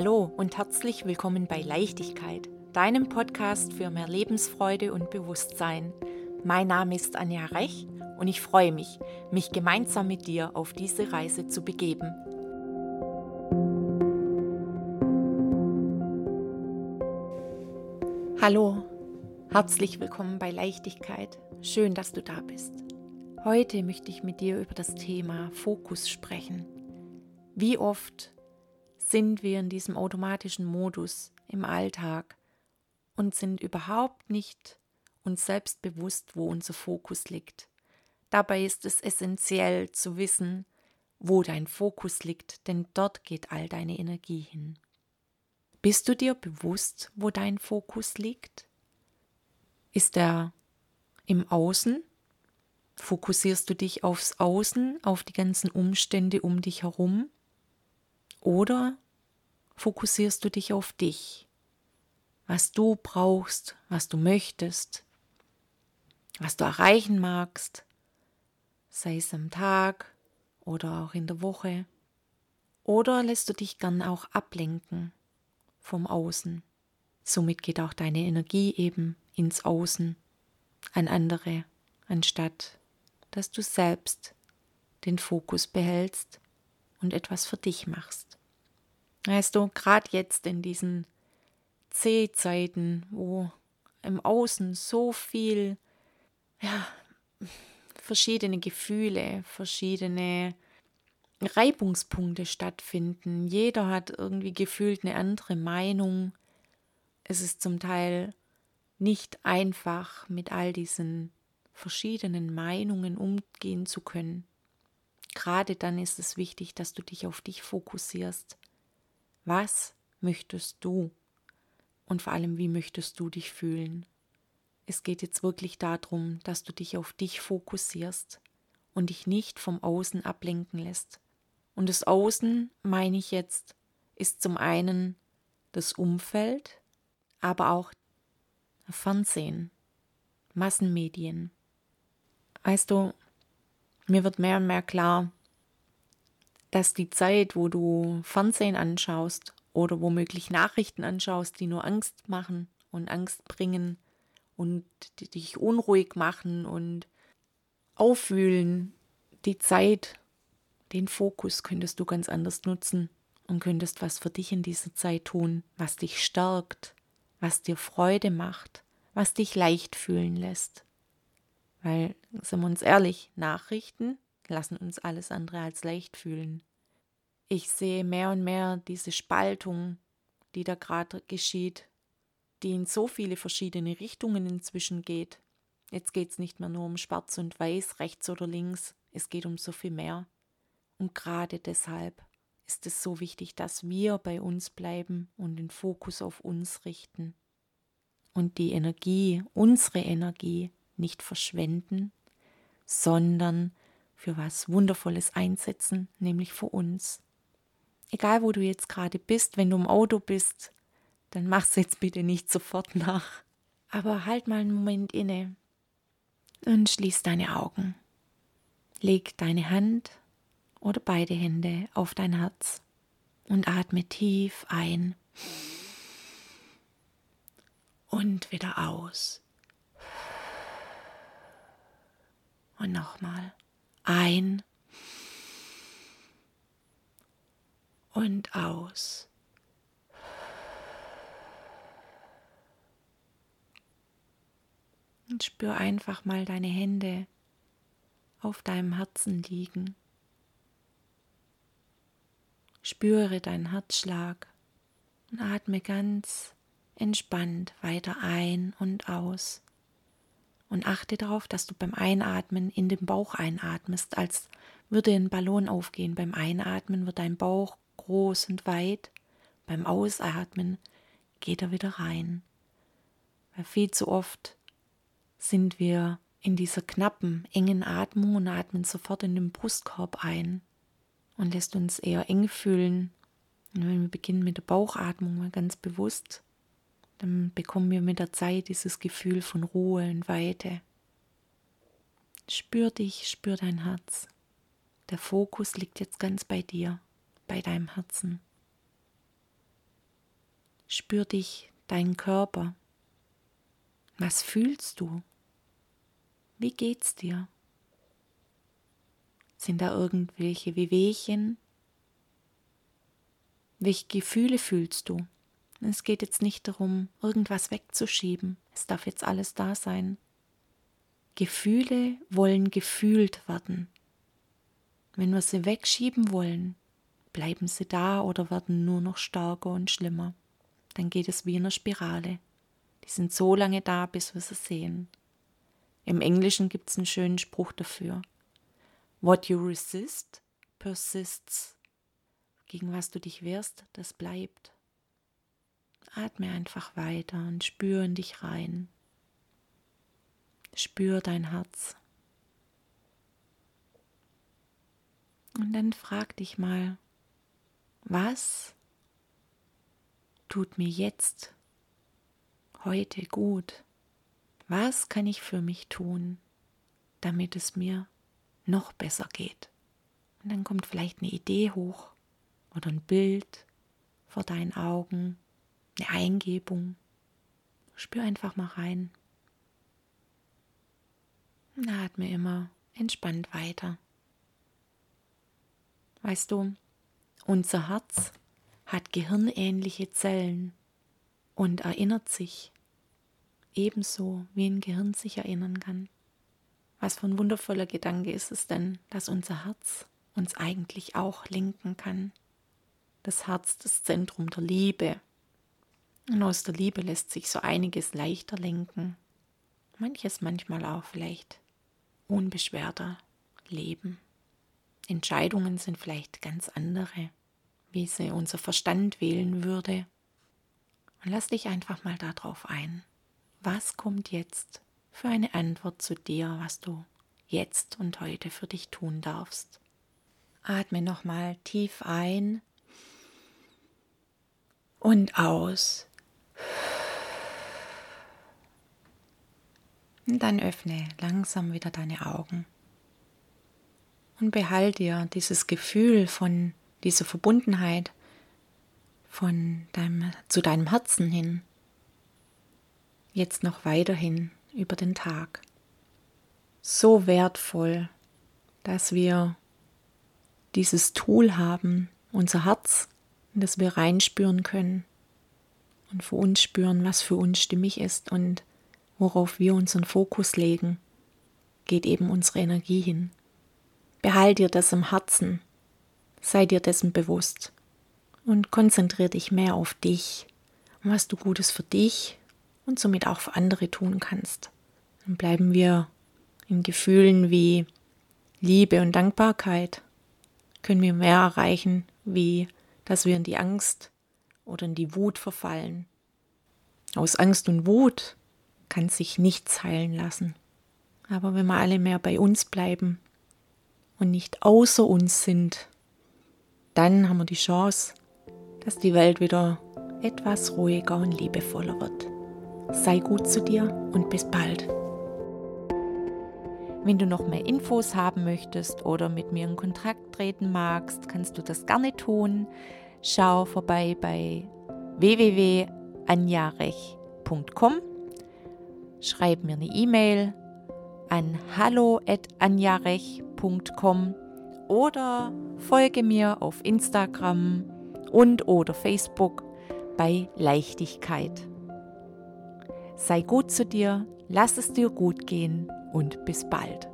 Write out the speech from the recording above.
Hallo und herzlich willkommen bei Leichtigkeit, deinem Podcast für mehr Lebensfreude und Bewusstsein. Mein Name ist Anja Rech und ich freue mich, mich gemeinsam mit dir auf diese Reise zu begeben. Hallo, herzlich willkommen bei Leichtigkeit. Schön, dass du da bist. Heute möchte ich mit dir über das Thema Fokus sprechen. Wie oft sind wir in diesem automatischen Modus im Alltag und sind überhaupt nicht uns selbst bewusst, wo unser Fokus liegt. Dabei ist es essentiell zu wissen, wo dein Fokus liegt, denn dort geht all deine Energie hin. Bist du dir bewusst, wo dein Fokus liegt? Ist er im Außen? Fokussierst du dich aufs Außen, auf die ganzen Umstände um dich herum? Oder fokussierst du dich auf dich, was du brauchst, was du möchtest, was du erreichen magst, sei es am Tag oder auch in der Woche? Oder lässt du dich gern auch ablenken vom Außen? Somit geht auch deine Energie eben ins Außen, an andere, anstatt dass du selbst den Fokus behältst und etwas für dich machst. Weißt du, gerade jetzt in diesen C-Zeiten, wo im Außen so viel, ja, verschiedene Gefühle, verschiedene Reibungspunkte stattfinden. Jeder hat irgendwie gefühlt eine andere Meinung. Es ist zum Teil nicht einfach, mit all diesen verschiedenen Meinungen umgehen zu können. Gerade dann ist es wichtig, dass du dich auf dich fokussierst. Was möchtest du? Und vor allem, wie möchtest du dich fühlen? Es geht jetzt wirklich darum, dass du dich auf dich fokussierst und dich nicht vom Außen ablenken lässt. Und das Außen, meine ich jetzt, ist zum einen das Umfeld, aber auch Fernsehen, Massenmedien. Weißt du, mir wird mehr und mehr klar, dass die Zeit, wo du Fernsehen anschaust oder womöglich Nachrichten anschaust, die nur Angst machen und Angst bringen und dich unruhig machen und aufwühlen, die Zeit, den Fokus könntest du ganz anders nutzen und könntest was für dich in dieser Zeit tun, was dich stärkt, was dir Freude macht, was dich leicht fühlen lässt. Weil, sind wir uns ehrlich, Nachrichten lassen uns alles andere als leicht fühlen. Ich sehe mehr und mehr diese Spaltung, die da gerade geschieht, die in so viele verschiedene Richtungen inzwischen geht. Jetzt geht es nicht mehr nur um Schwarz und Weiß, rechts oder links, es geht um so viel mehr. Und gerade deshalb ist es so wichtig, dass wir bei uns bleiben und den Fokus auf uns richten. Und die Energie, unsere Energie, nicht verschwenden, sondern für was Wundervolles einsetzen, nämlich für uns. Egal, wo du jetzt gerade bist, wenn du im Auto bist, dann mach's jetzt bitte nicht sofort nach. Aber halt mal einen Moment inne und schließ deine Augen. Leg deine Hand oder beide Hände auf dein Herz und atme tief ein und wieder aus. Und nochmal ein und aus. Und spür einfach mal deine Hände auf deinem Herzen liegen. Spüre deinen Herzschlag und atme ganz entspannt weiter ein und aus und achte darauf, dass du beim Einatmen in den Bauch einatmest, als würde ein Ballon aufgehen. Beim Einatmen wird dein Bauch groß und weit, beim Ausatmen geht er wieder rein. Weil viel zu oft sind wir in dieser knappen, engen Atmung und atmen sofort in den Brustkorb ein und lässt uns eher eng fühlen. Und wenn wir beginnen mit der Bauchatmung mal ganz bewusst, dann bekommen wir mit der Zeit dieses Gefühl von Ruhe und Weite. Spür dich, spür dein Herz. Der Fokus liegt jetzt ganz bei dir, bei deinem Herzen. Spür dich, deinen Körper. Was fühlst du? Wie geht's dir? Sind da irgendwelche Wehwehchen? Welche Gefühle fühlst du? Es geht jetzt nicht darum, irgendwas wegzuschieben. Es darf jetzt alles da sein. Gefühle wollen gefühlt werden. Wenn wir sie wegschieben wollen, bleiben sie da oder werden nur noch stärker und schlimmer. Dann geht es wie in einer Spirale. Die sind so lange da, bis wir sie sehen. Im Englischen gibt es einen schönen Spruch dafür. What you resist persists. Gegen was du dich wehrst, das bleibt. Atme einfach weiter und spür in dich rein. Spür dein Herz. Und dann frag dich mal, was tut mir jetzt, heute gut? Was kann ich für mich tun, damit es mir noch besser geht? Und dann kommt vielleicht eine Idee hoch oder ein Bild vor deinen Augen, eine Eingebung. Spür einfach mal rein. Und atme immer entspannt weiter. Weißt du, unser Herz hat gehirnähnliche Zellen und erinnert sich ebenso, wie ein Gehirn sich erinnern kann. Was für ein wundervoller Gedanke ist es denn, dass unser Herz uns eigentlich auch lenken kann. Das Herz, das Zentrum der Liebe. Und aus der Liebe lässt sich so einiges leichter lenken. Manches manchmal auch vielleicht unbeschwerter leben. Entscheidungen sind vielleicht ganz andere, wie sie unser Verstand wählen würde. Und lass dich einfach mal darauf ein. Was kommt jetzt für eine Antwort zu dir, was du jetzt und heute für dich tun darfst? Atme nochmal tief ein und aus. Und dann öffne langsam wieder deine Augen und behalte dir dieses Gefühl von dieser Verbundenheit von deinem, zu deinem Herzen hin, jetzt noch weiterhin über den Tag. So wertvoll, dass wir dieses Tool haben, unser Herz, in das wir reinspüren können und für uns spüren, was für uns stimmig ist und worauf wir unseren Fokus legen, geht eben unsere Energie hin. Behalt dir das im Herzen, sei dir dessen bewusst und konzentriere dich mehr auf dich und was du Gutes für dich und somit auch für andere tun kannst. Dann bleiben wir in Gefühlen wie Liebe und Dankbarkeit, können wir mehr erreichen, wie dass wir in die Angst oder in die Wut verfallen. Aus Angst und Wut kann sich nichts heilen lassen. Aber wenn wir alle mehr bei uns bleiben und nicht außer uns sind, dann haben wir die Chance, dass die Welt wieder etwas ruhiger und liebevoller wird. Sei gut zu dir und bis bald. Wenn du noch mehr Infos haben möchtest oder mit mir in Kontakt treten magst, kannst du das gerne tun. Schau vorbei bei www.anjarech.com. Schreib mir eine E-Mail an hallo@anjarech.com oder folge mir auf Instagram und oder Facebook bei Leichtigkeit. Sei gut zu dir, lass es dir gut gehen und bis bald.